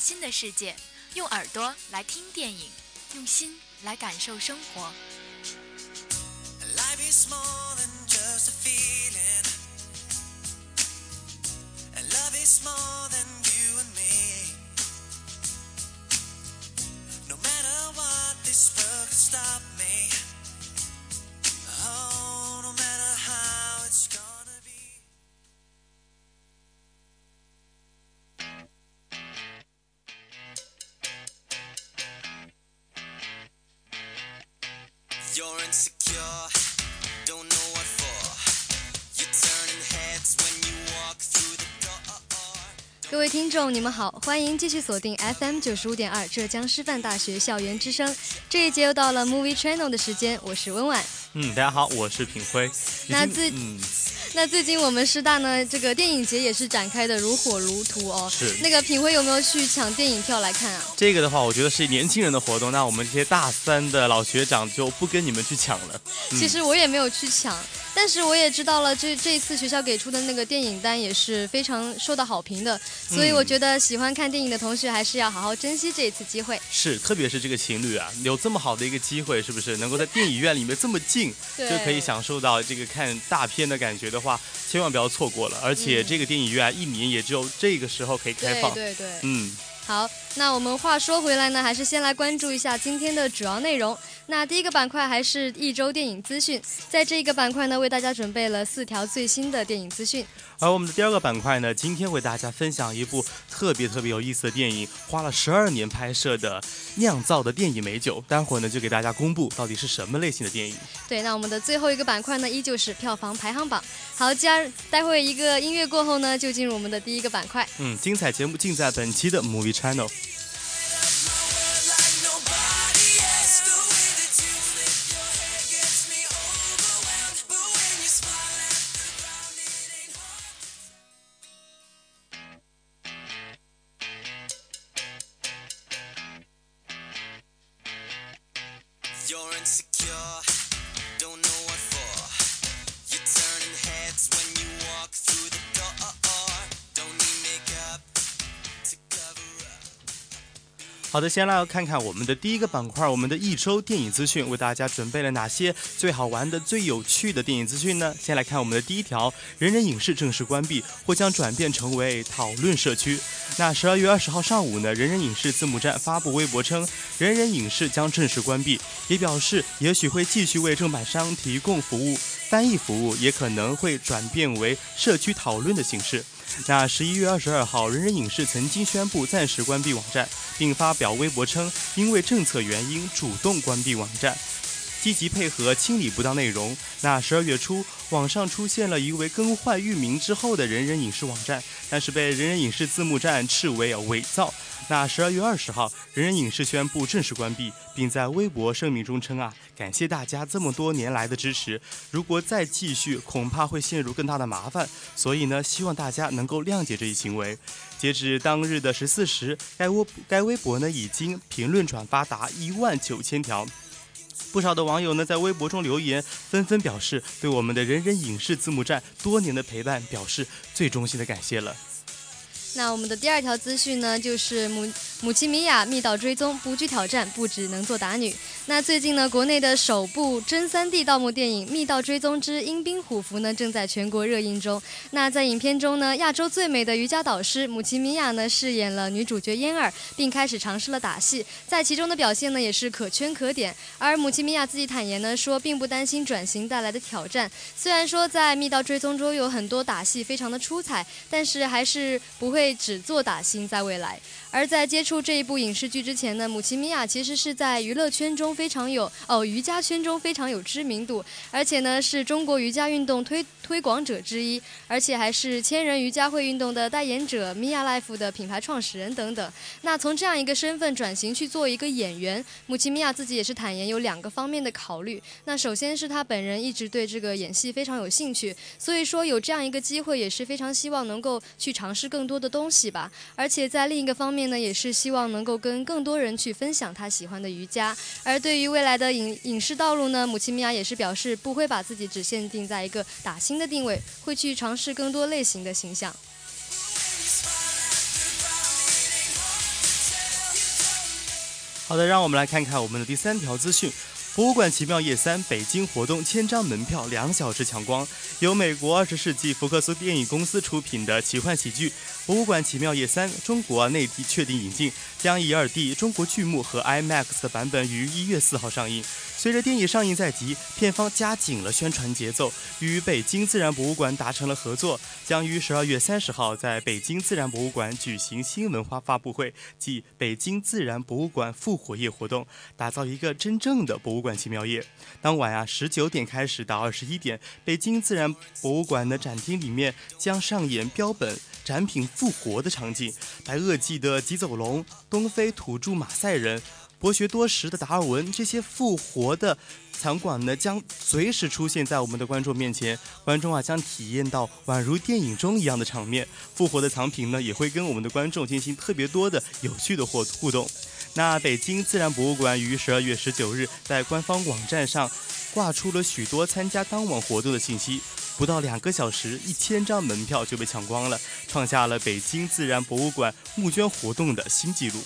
新的世界，用耳朵来听电影，用心来感受生活。各位听众，你们好，欢迎继续锁定 FM 九十五点二浙江师范大学校园之声。这一节又到了 Movie Channel 的时间，我是温婉。嗯，大家好，我是品辉。那最嗯。那最近我们师大呢，这个电影节也是展开的如火如荼哦。是。那个品辉有没有去抢电影票来看啊？这个的话，我觉得是年轻人的活动，那我们这些大三的老学长就不跟你们去抢了。其实我也没有去抢。但是我也知道了，这这一次学校给出的那个电影单也是非常受到好评的，所以我觉得喜欢看电影的同学还是要好好珍惜这一次机会。是，特别是这个情侣啊，有这么好的一个机会，是不是能够在电影院里面这么近，就可以享受到这个看大片的感觉的话，千万不要错过了。而且这个电影院一年也只有这个时候可以开放。对对对。嗯。好，那我们话说回来呢，还是先来关注一下今天的主要内容。那第一个板块还是一周电影资讯，在这一个板块呢，为大家准备了四条最新的电影资讯。而我们的第二个板块呢，今天为大家分享一部特别特别有意思的电影，花了十二年拍摄的酿造的电影美酒。待会儿呢，就给大家公布到底是什么类型的电影。对，那我们的最后一个板块呢，依旧是票房排行榜。好，既然待会一个音乐过后呢，就进入我们的第一个板块。嗯，精彩节目尽在本期的 Movie Channel。好的，先来看看我们的第一个板块，我们的一周电影资讯，为大家准备了哪些最好玩的、最有趣的电影资讯呢？先来看我们的第一条，人人影视正式关闭，或将转变成为讨论社区。那十二月二十号上午呢，人人影视字幕站发布微博称，人人影视将正式关闭，也表示也许会继续为正版商提供服务，翻译服务也可能会转变为社区讨论的形式。那十一月二十二号，人人影视曾经宣布暂时关闭网站，并发表微博称，因为政策原因主动关闭网站，积极配合清理不当内容。那十二月初，网上出现了一位更换域名之后的人人影视网站，但是被人人影视字幕站斥为伪造。那十二月二十号，人人影视宣布正式关闭，并在微博声明中称啊，感谢大家这么多年来的支持，如果再继续，恐怕会陷入更大的麻烦，所以呢，希望大家能够谅解这一行为。截止当日的十四时，该微该微博呢已经评论转发达一万九千条，不少的网友呢在微博中留言，纷纷表示对我们的人人影视字幕站多年的陪伴表示最衷心的感谢了。那我们的第二条资讯呢，就是母母亲米娅密道追踪，不惧挑战，不只能做打女。那最近呢，国内的首部真三 D 盗墓电影《密道追踪之阴兵虎符》呢，正在全国热映中。那在影片中呢，亚洲最美的瑜伽导师母亲米娅呢，饰演了女主角嫣儿，并开始尝试了打戏，在其中的表现呢，也是可圈可点。而母亲米娅自己坦言呢，说并不担心转型带来的挑战。虽然说在《密道追踪》中有很多打戏非常的出彩，但是还是不。会只做打星，在未来。而在接触出这一部影视剧之前呢，母亲米娅其实是在娱乐圈中非常有哦，瑜伽圈中非常有知名度，而且呢是中国瑜伽运动推推广者之一，而且还是千人瑜伽会运动的代言者，Mia Life 的品牌创始人等等。那从这样一个身份转型去做一个演员，母亲米娅自己也是坦言有两个方面的考虑。那首先是她本人一直对这个演戏非常有兴趣，所以说有这样一个机会也是非常希望能够去尝试更多的东西吧。而且在另一个方。面呢，也是希望能够跟更多人去分享他喜欢的瑜伽。而对于未来的影影视道路呢，母亲米娅也是表示不会把自己只限定在一个打星的定位，会去尝试更多类型的形象。好的，让我们来看看我们的第三条资讯。博物馆奇妙夜三北京活动千张门票两小时抢光，由美国二十世纪福克斯电影公司出品的奇幻喜剧《博物馆奇妙夜三》中国内地确定引进，将以二 D 中国剧目和 IMAX 的版本于一月四号上映。随着电影上映在即，片方加紧了宣传节奏，与北京自然博物馆达成了合作，将于十二月三十号在北京自然博物馆举行新文化发布会即北京自然博物馆复活夜活动，打造一个真正的博物馆奇妙夜。当晚啊，十九点开始到二十一点，北京自然博物馆的展厅里面将上演标本展品复活的场景，白垩纪的棘走龙、东非土著马赛人。博学多识的达尔文，这些复活的场馆呢，将随时出现在我们的观众面前，观众啊将体验到宛如电影中一样的场面。复活的藏品呢，也会跟我们的观众进行特别多的有趣的互互动。那北京自然博物馆于十二月十九日在官方网站上挂出了许多参加当晚活动的信息，不到两个小时，一千张门票就被抢光了，创下了北京自然博物馆募捐活动的新纪录。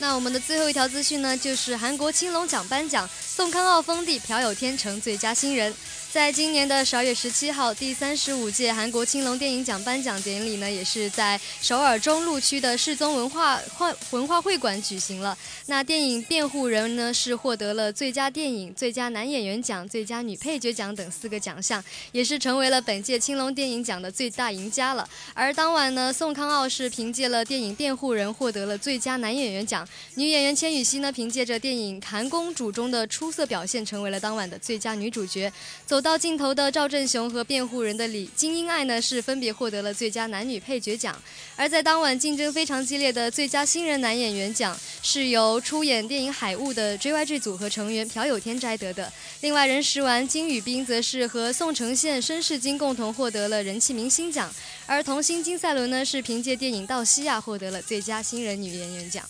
那我们的最后一条资讯呢，就是韩国青龙奖颁奖，宋康昊封帝，朴有天成最佳新人。在今年的十二月十七号，第三十五届韩国青龙电影奖颁奖典礼呢，也是在首尔中路区的世宗文化会文化会馆举行了。那电影《辩护人》呢，是获得了最佳电影、最佳男演员奖、最佳女配角奖等四个奖项，也是成为了本届青龙电影奖的最大赢家了。而当晚呢，宋康昊是凭借了电影《辩护人》获得了最佳男演员奖，女演员千羽熙呢，凭借着电影《韩公主》中的出色表现，成为了当晚的最佳女主角。走到尽头的赵振雄和辩护人的李金英爱呢，是分别获得了最佳男女配角奖。而在当晚竞争非常激烈的最佳新人男演员奖，是由出演电影《海雾》的 JYG 组合成员朴有天摘得的。另外，任时完、金宇彬则是和宋承宪、申世京共同获得了人气明星奖。而童星金赛纶呢，是凭借电影《道西亚》获得了最佳新人女演员奖。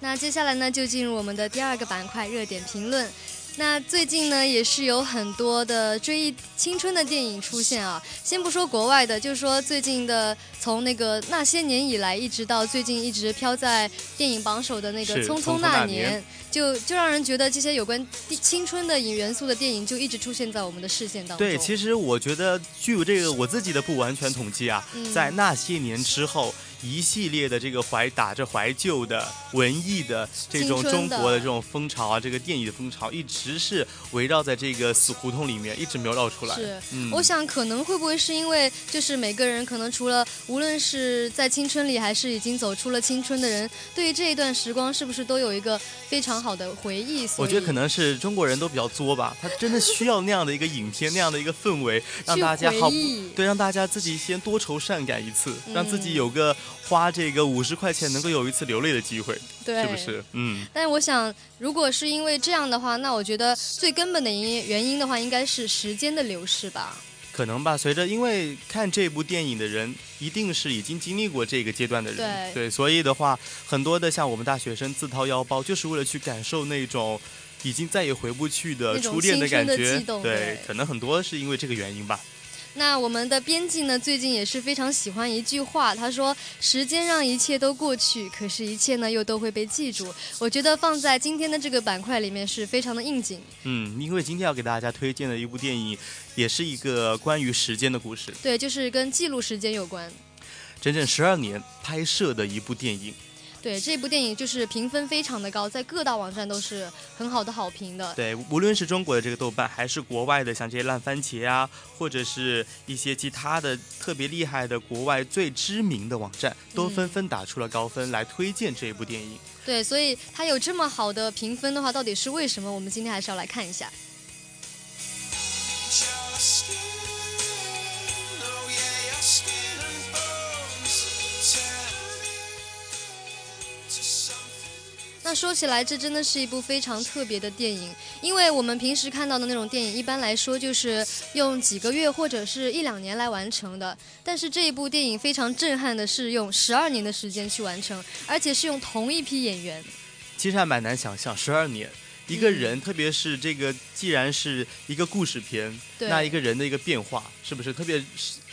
那接下来呢，就进入我们的第二个板块——热点评论。那最近呢，也是有很多的追忆青春的电影出现啊。先不说国外的，就说最近的，从那个那些年以来，一直到最近一直飘在电影榜首的那个《匆匆那年》，就就让人觉得这些有关青春的影元素的电影就一直出现在我们的视线当中。对，其实我觉得，据这个我自己的不完全统计啊，在那些年之后。一系列的这个怀打着怀旧的文艺的这种中国的这种风潮啊，这个电影的风潮一直是围绕在这个死胡同里面，一直没有绕出来。是，我想可能会不会是因为就是每个人可能除了无论是在青春里还是已经走出了青春的人，对于这一段时光是不是都有一个非常好的回忆？我觉得可能是中国人都比较作吧，他真的需要那样的一个影片，那样的一个氛围，让大家好对，让大家自己先多愁善感一次，让自己有个。花这个五十块钱能够有一次流泪的机会，是不是？嗯。但是我想，如果是因为这样的话，那我觉得最根本的原因原因的话，应该是时间的流逝吧。可能吧，随着因为看这部电影的人，一定是已经经历过这个阶段的人，对，所以的话，很多的像我们大学生自掏腰包，就是为了去感受那种已经再也回不去的初恋的感觉，对，可能很多是因为这个原因吧。那我们的编辑呢，最近也是非常喜欢一句话，他说：“时间让一切都过去，可是，一切呢又都会被记住。”我觉得放在今天的这个板块里面是非常的应景。嗯，因为今天要给大家推荐的一部电影，也是一个关于时间的故事。对，就是跟记录时间有关。整整十二年拍摄的一部电影。对这部电影就是评分非常的高，在各大网站都是很好的好评的。对，无论是中国的这个豆瓣，还是国外的像这些烂番茄啊，或者是一些其他的特别厉害的国外最知名的网站，都纷纷打出了高分来推荐这一部电影。对，所以它有这么好的评分的话，到底是为什么？我们今天还是要来看一下。那说起来，这真的是一部非常特别的电影，因为我们平时看到的那种电影，一般来说就是用几个月或者是一两年来完成的。但是这一部电影非常震撼的是用十二年的时间去完成，而且是用同一批演员。其实还蛮难想象，十二年一个人，特别是这个，既然是一个故事片，那一个人的一个变化，是不是特别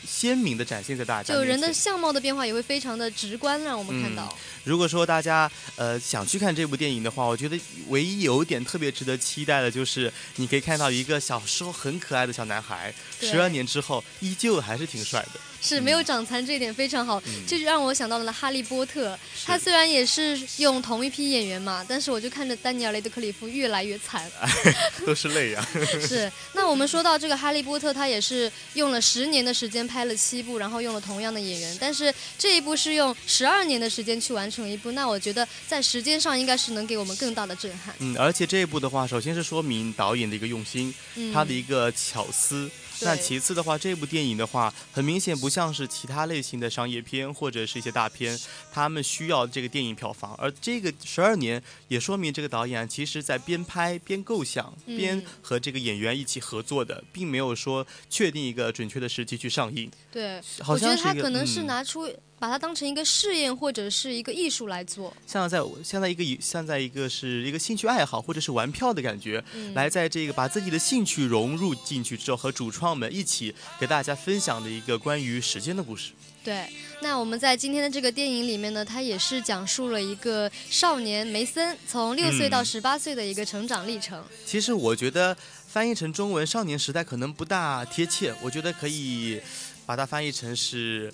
鲜明的展现在大家？就人的相貌的变化也会非常的直观，让我们看到。如果说大家呃想去看这部电影的话，我觉得唯一有一点特别值得期待的就是，你可以看到一个小时候很可爱的小男孩，十二年之后依旧还是挺帅的。是没有长残这一点非常好，这就让我想到了《哈利波特》。他虽然也是用同一批演员嘛，但是我就看着丹尼尔·雷德克里夫越来越惨，都是泪呀。是。那我们说到这个《哈利波特》，他也是用了十年的时间拍了七部，然后用了同样的演员，但是这一部是用十二年的时间去完成一部，那我觉得在时间上应该是能给我们更大的震撼。嗯，而且这一部的话，首先是说明导演的一个用心，他的一个巧思。那其次的话，这部电影的话，很明显不像是其他类型的商业片或者是一些大片，他们需要这个电影票房。而这个十二年也说明这个导演其实在边拍边构想，边和这个演员一起合作的，并没有说确定一个准确的时机去上映。对，我觉得他可能是拿出。把它当成一个试验或者是一个艺术来做，像在像在一个像在一个是一个兴趣爱好或者是玩票的感觉，来在这个把自己的兴趣融入进去之后，和主创们一起给大家分享的一个关于时间的故事。对，那我们在今天的这个电影里面呢，它也是讲述了一个少年梅森从六岁到十八岁的一个成长历程。其实我觉得翻译成中文“少年时代”可能不大贴切，我觉得可以把它翻译成是。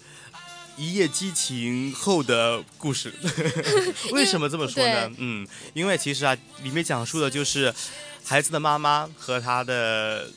一夜激情后的故事，为什么这么说呢？嗯，因为其实啊，里面讲述的就是孩子的妈妈和他的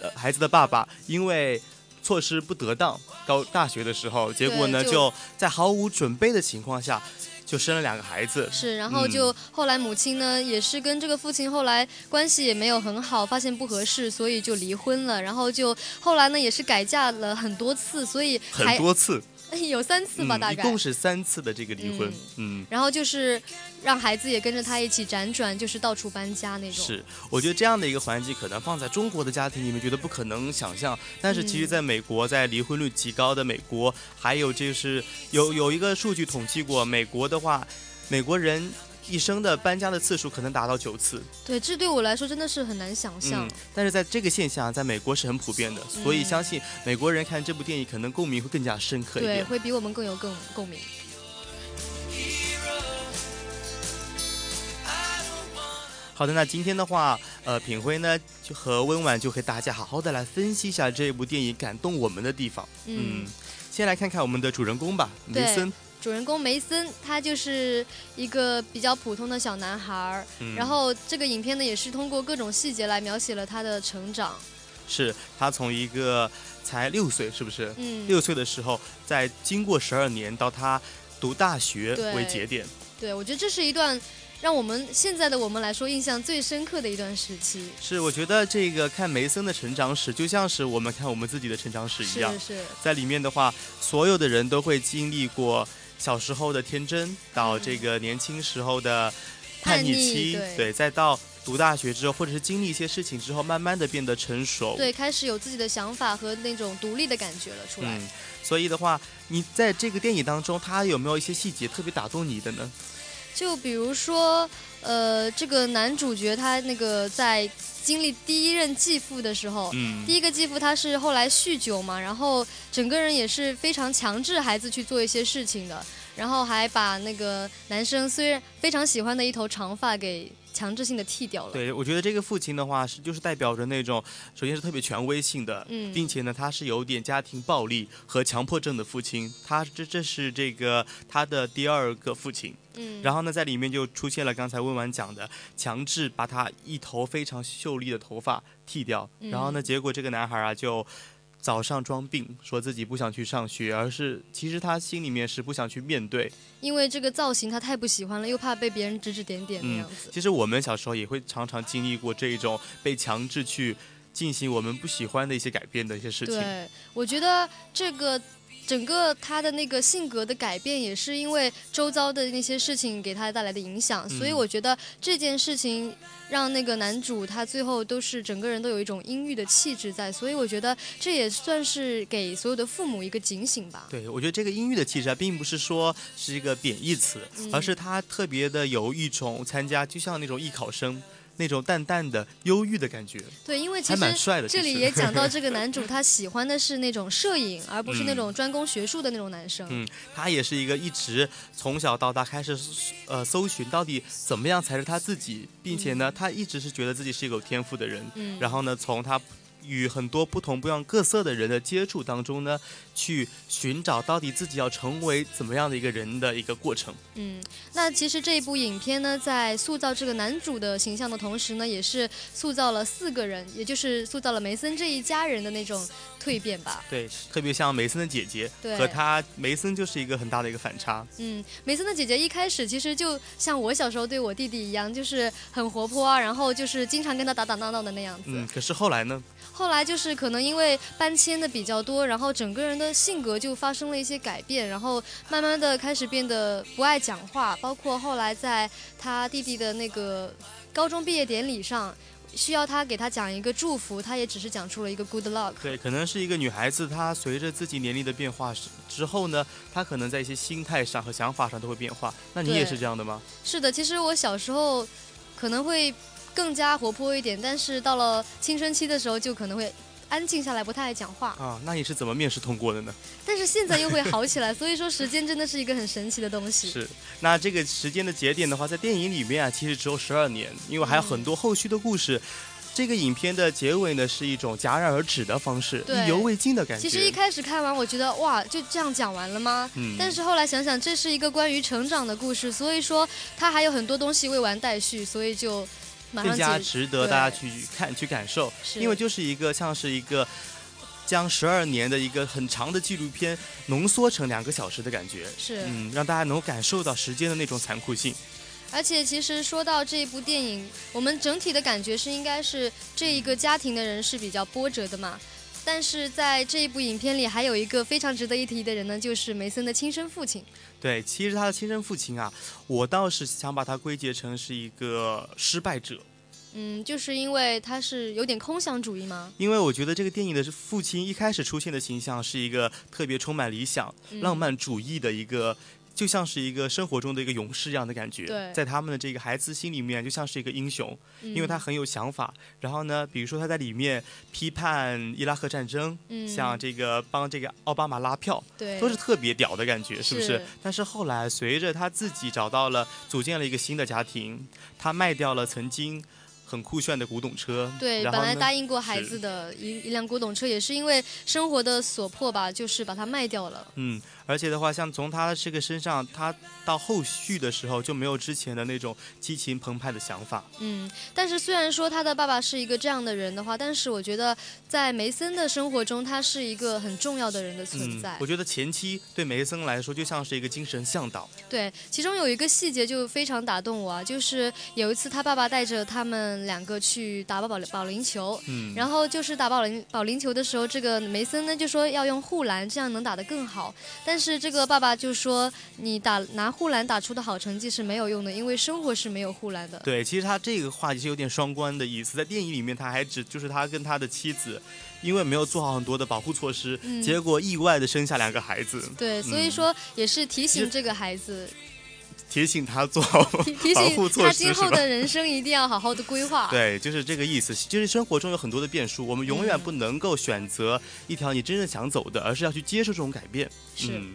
呃孩子的爸爸，因为措施不得当，高大学的时候，结果呢就在毫无准备的情况下就生了两个孩子。是，然后就后来母亲呢也是跟这个父亲后来关系也没有很好，发现不合适，所以就离婚了。然后就后来呢也是改嫁了很多次，所以很多次。有三次吧，大概一共是三次的这个离婚，嗯，然后就是让孩子也跟着他一起辗转，就是到处搬家那种。是，我觉得这样的一个环境可能放在中国的家庭里面，觉得不可能想象。但是其实在美国，在离婚率极高的美国，还有就是有有一个数据统计过，美国的话，美国人。一生的搬家的次数可能达到九次，对，这对我来说真的是很难想象。但是在这个现象，在美国是很普遍的，所以相信美国人看这部电影可能共鸣会更加深刻一点，对，会比我们更有更共鸣。好的，那今天的话，呃，品辉呢就和温婉就和大家好好的来分析一下这部电影感动我们的地方。嗯，先来看看我们的主人公吧，梅森。主人公梅森，他就是一个比较普通的小男孩儿。然后这个影片呢，也是通过各种细节来描写了他的成长。是他从一个才六岁，是不是？嗯。六岁的时候，在经过十二年到他读大学为节点。对，我觉得这是一段让我们现在的我们来说印象最深刻的一段时期。是，我觉得这个看梅森的成长史，就像是我们看我们自己的成长史一样。是是。在里面的话，所有的人都会经历过。小时候的天真，到这个年轻时候的叛逆期，对，再到读大学之后，或者是经历一些事情之后，慢慢的变得成熟，对，开始有自己的想法和那种独立的感觉了出来。嗯，所以的话，你在这个电影当中，他有没有一些细节特别打动你的呢？就比如说，呃，这个男主角他那个在。经历第一任继父的时候，第一个继父他是后来酗酒嘛，然后整个人也是非常强制孩子去做一些事情的，然后还把那个男生虽然非常喜欢的一头长发给强制性的剃掉了。对，我觉得这个父亲的话是就是代表着那种，首先是特别权威性的，嗯并且呢，他是有点家庭暴力和强迫症的父亲，他这这是这个他的第二个父亲。嗯，然后呢，在里面就出现了刚才温婉讲的，强制把他一头非常秀丽的头发剃掉，嗯然后呢，结果这个男孩啊就。早上装病，说自己不想去上学，而是其实他心里面是不想去面对。因为这个造型他太不喜欢了，又怕被别人指指点点那嗯样子。其实我们小时候也会常常经历过这一种被强制去进行我们不喜欢的一些改变的一些事情。对，我觉得这个整个他的那个性格的改变，也是因为周遭的那些事情给他带来的影响，所以嗯我觉得这件事情让那个男主他最后都是整个人都有一种阴郁的气质在，所以我觉得这也算是给所有的父母一个警醒吧。对，我觉得这个阴郁的气质啊，并不是说是一个贬义词，嗯而是他特别的有一种参加，就像那种艺考生那种淡淡的忧郁的感觉，对，因为其还蛮实帅的。这里也讲到这个 男主他喜欢的是那种摄影，而不是那种专攻学术的那种男生。嗯他也是一个一直从小到大开始呃搜寻到底怎么样才是他自己，并且呢，他一直是觉得自己是一个有天赋的人。嗯，然后呢，从他与很多不同不一样各色的人的接触当中呢，去寻找到底自己要成为怎么样的一个人的一个过程。嗯，那其实这一部影片呢，在塑造这个男主的形象的同时呢，也是塑造了四个人，也就是塑造了梅森这一家人的那种蜕变吧。对，特别像梅森的姐姐对和他，梅森就是一个很大的一个反差。嗯，梅森的姐姐一开始其实就像我小时候对我弟弟一样，就是很活泼啊，然后就是经常跟他打打闹闹的那样子。嗯，可是后来呢？后来就是可能因为搬迁的比较多，然后整个人的性格就发生了一些改变，然后慢慢的开始变得不爱讲话，包括后来在他弟弟的那个高中毕业典礼上。需要他给他讲一个祝福，他也只是讲出了一个 good luck。对，可能是一个女孩子，她随着自己年龄的变化之之后呢，她可能在一些心态上和想法上都会变化。那你也是这样的吗？是的，其实我小时候可能会更加活泼一点，但是到了青春期的时候就可能会安静下来，不太爱讲话。啊，那你是怎么面试通过的呢？但是现在又会好起来，所以说时间真的是一个很神奇的东西。是，那这个时间的节点的话，在电影里面啊，其实只有十二年，因为还有很多后续的故事。这个影片的结尾呢，是一种戛然而止的方式，意犹未尽的感觉。其实一开始看完，我觉得哇，就这样讲完了吗？嗯但是后来想想，这是一个关于成长的故事，所以说它还有很多东西未完待续，所以就更加值得大家去看、去感受，因为就是一个像是一个将十二年的一个很长的纪录片浓缩成两个小时的感觉。是。嗯，让大家能够感受到时间的那种残酷性。而且其实说到这一部电影，我们整体的感觉是应该是这一个家庭的人是比较波折的嘛。但是在这一部影片里，还有一个非常值得一提的人呢，就是梅森的亲生父亲。对，其实他的亲生父亲啊，我倒是想把他归结成是一个失败者，嗯，就是因为他是有点空想主义吗？因为我觉得这个电影的父亲一开始出现的形象是一个特别充满理想、嗯浪漫主义的一个。就像是一个生活中的一个勇士一样的感觉，对在他们的这个孩子心里面，就像是一个英雄，嗯、因为他很有想法。然后呢，比如说他在里面批判伊拉克战争，嗯像这个帮这个奥巴马拉票，对都是特别屌的感觉，是不是？是但是后来随着他自己找到了，组建了一个新的家庭，他卖掉了曾经很酷炫的古董车，对，本来答应过孩子的一一辆古董车，也是因为生活的所迫吧，就是把它卖掉了。嗯，而且的话，像从他这个身上，他到后续的时候就没有之前的那种激情澎湃的想法。嗯，但是虽然说他的爸爸是一个这样的人的话，但是我觉得在梅森的生活中，他是一个很重要的人的存在。嗯，我觉得前期对梅森来说就像是一个精神向导。对，其中有一个细节就非常打动我啊，就是有一次他爸爸带着他们两个去打保保龄球，嗯，然后就是打保龄保龄球的时候，这个梅森呢就说要用护栏，这样能打得更好。但是这个爸爸就说，你打拿护栏打出的好成绩是没有用的，因为生活是没有护栏的。对，其实他这个话题是有点双关的意思，在电影里面他还指就是他跟他的妻子，因为没有做好很多的保护措施，嗯结果意外的生下两个孩子。对，所以嗯说也是提醒这个孩子，提醒他做好提 提保护醒他措施他？今后的人生一定要好好的规划。对，就是这个意思。就是生活中有很多的变数，我们永远嗯不能够选择一条你真正想走的，而是要去接受这种改变。是。嗯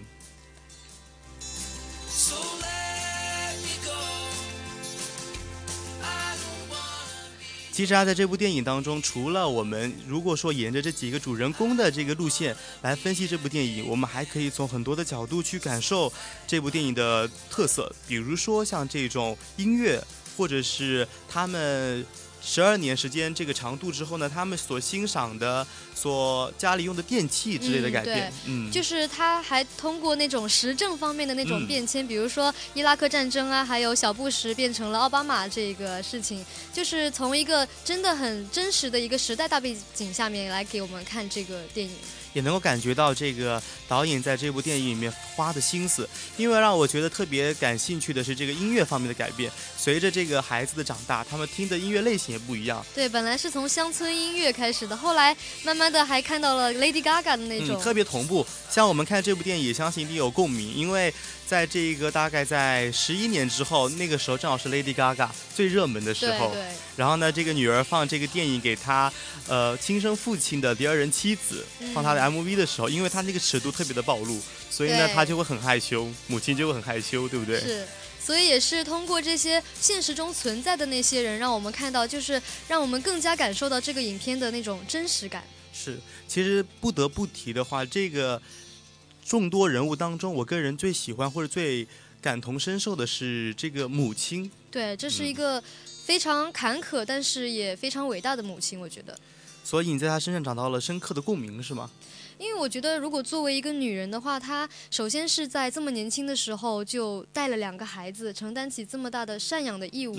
其实啊，在这部电影当中，除了我们如果说沿着这几个主人公的这个路线来分析这部电影，我们还可以从很多的角度去感受这部电影的特色，比如说像这种音乐，或者是他们。十二年时间这个长度之后呢，他们所欣赏的、所家里用的电器之类的改变，嗯，就是他还通过那种时政方面的那种变迁，比如说伊拉克战争啊，还有小布什变成了奥巴马这个事情，就是从一个真的很真实的一个时代大背景下面来给我们看这个电影。也能够感觉到这个导演在这部电影里面花的心思，因为让我觉得特别感兴趣的是这个音乐方面的改变。随着这个孩子的长大，他们听的音乐类型也不一样。对，本来是从乡村音乐开始的，后来慢慢的还看到了 Lady Gaga 的那种，特别同步。像我们看这部电影，相信一定有共鸣，因为。在这一个大概在十一年之后，那个时候正好是 Lady Gaga 最热门的时候。对对。然后呢，这个女儿放这个电影给她，呃，亲生父亲的第二任妻子放她的 MV 的时候，因为她那个尺度特别的暴露，所以呢，她就会很害羞，母亲就会很害羞，对不对？是。所以也是通过这些现实中存在的那些人，让我们看到，就是让我们更加感受到这个影片的那种真实感。是。其实不得不提的话，这个。众多人物当中，我个人最喜欢或者最感同身受的是这个母亲。对，这是一个非常坎坷，但是也非常伟大的母亲，我觉得。所以你在她身上找到了深刻的共鸣，是吗？因为我觉得，如果作为一个女人的话，她首先是在这么年轻的时候就带了两个孩子，承担起这么大的赡养的义务，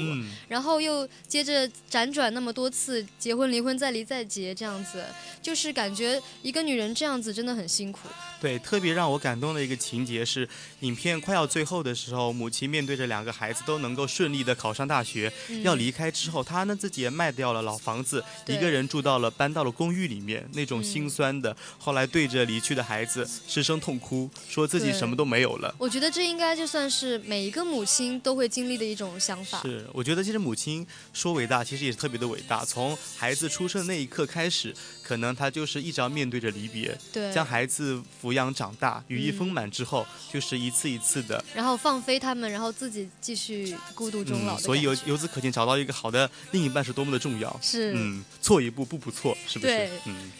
然后又接着辗转那么多次结婚、离婚、再离、再结，这样子，就是感觉一个女人这样子真的很辛苦。对，特别让我感动的一个情节是，影片快要最后的时候，母亲面对着两个孩子都能够顺利的考上大学，要离开之后，她呢自己也卖掉了老房子，一个人住到了搬到了公寓里面，那种心酸的，后来对着离去的孩子失声痛哭，说自己什么都没有了。我觉得这应该就算是每一个母亲都会经历的一种想法。是，我觉得其实母亲说伟大，其实也是特别的伟大。从孩子出生那一刻开始，可能他就是一直要面对着离别，对，将孩子。抚养长大，羽翼丰满之后，就是一次一次的，然后放飞他们，然后自己继续孤独终老。所以由由此可见，找到一个好的另一半是多么的重要。是，嗯，错一步步步错，是不是？对，嗯。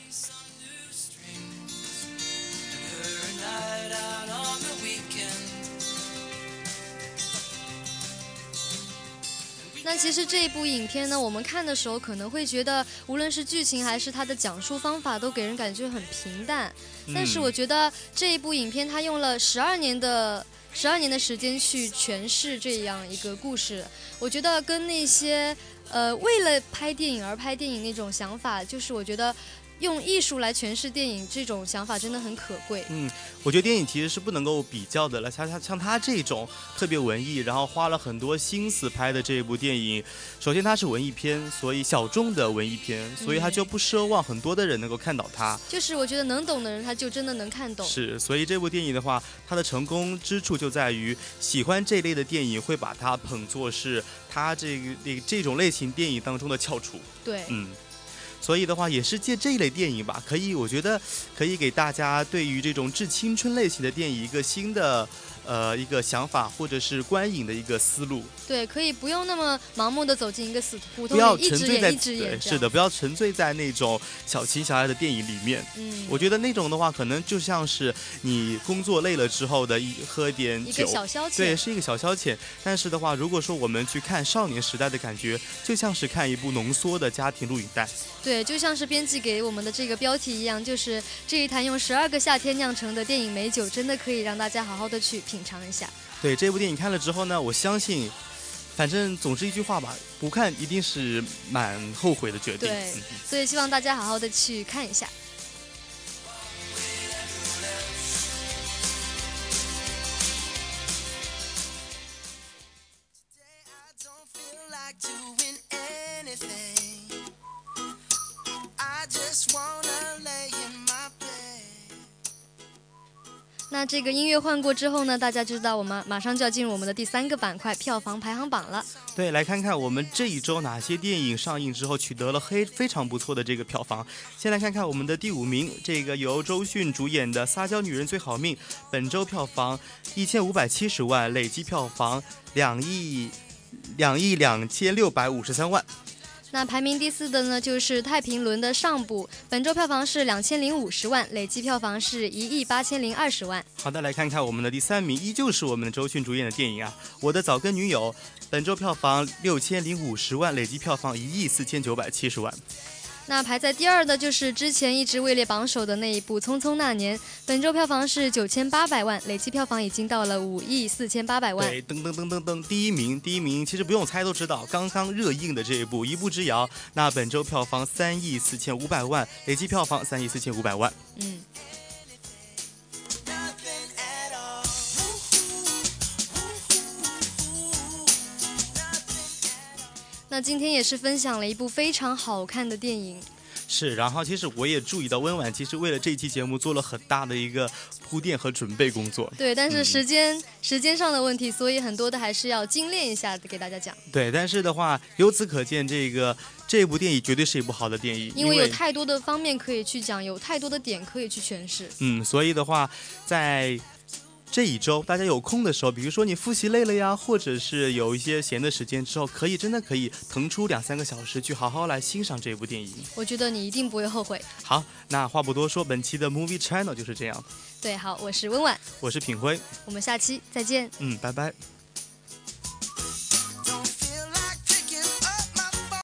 那其实这一部影片呢，我们看的时候可能会觉得，无论是剧情还是它的讲述方法，都给人感觉很平淡。但是我觉得这一部影片，它用了十二年的十二年的时间去诠释这样一个故事，我觉得跟那些呃为了拍电影而拍电影那种想法，就是我觉得。用艺术来诠释电影，这种想法真的很可贵。嗯，我觉得电影其实是不能够比较的了。像像像他这种特别文艺，然后花了很多心思拍的这一部电影，首先它是文艺片，所以小众的文艺片，所以他就不奢望很多的人能够看到它。就是我觉得能懂的人，他就真的能看懂。是，所以这部电影的话，它的成功之处就在于喜欢这类的电影会把它捧作是他这个这这种类型电影当中的翘楚。对，嗯。所以的话，也是借这一类电影吧，可以，我觉得可以给大家对于这种致青春类型的电影一个新的。呃，一个想法或者是观影的一个思路，对，可以不用那么盲目的走进一个死胡同，不要沉醉在对，是的，不要沉醉在那种小情小爱的电影里面。嗯，我觉得那种的话，可能就像是你工作累了之后的一喝点酒，小消遣，对，是一个小消遣。但是的话，如果说我们去看少年时代的感觉，就像是看一部浓缩的家庭录影带。对，就像是编辑给我们的这个标题一样，就是这一坛用十二个夏天酿成的电影美酒，真的可以让大家好好的去品。品尝一下，对这部电影看了之后呢，我相信，反正总之一句话吧，不看一定是蛮后悔的决定。对，所以希望大家好好的去看一下。那这个音乐换过之后呢，大家知道我们马上就要进入我们的第三个板块——票房排行榜了。对，来看看我们这一周哪些电影上映之后取得了黑非常不错的这个票房。先来看看我们的第五名，这个由周迅主演的《撒娇女人最好命》，本周票房一千五百七十万，累计票房两亿两亿两千六百五十三万。那排名第四的呢，就是《太平轮》的上部，本周票房是两千零五十万，累计票房是一亿八千零二十万。好的，来看看我们的第三名，依旧是我们的周迅主演的电影啊，《我的早更女友》，本周票房六千零五十万，累计票房一亿四千九百七十万。那排在第二的就是之前一直位列榜首的那一部《匆匆那年》，本周票房是九千八百万，累计票房已经到了五亿四千八百万。对，噔噔噔噔噔，第一名，第一名，其实不用猜都知道，刚刚热映的这一部《一步之遥》，那本周票房三亿四千五百万，累计票房三亿四千五百万。嗯。那今天也是分享了一部非常好看的电影，是。然后其实我也注意到温婉其实为了这一期节目做了很大的一个铺垫和准备工作。对，但是时间时间上的问题，所以很多的还是要精炼一下给大家讲。对，但是的话，由此可见，这个这部电影绝对是一部好的电影，因为有太多的方面可以去讲，有太多的点可以去诠释。嗯，所以的话，在。这一周大家有空的时候，比如说你复习累了呀，或者是有一些闲的时间之后，可以真的可以腾出两三个小时去好好来欣赏这部电影。我觉得你一定不会后悔。好，那话不多说，本期的 Movie Channel 就是这样。对，好，我是温婉，我是品辉，我们下期再见。嗯，拜拜。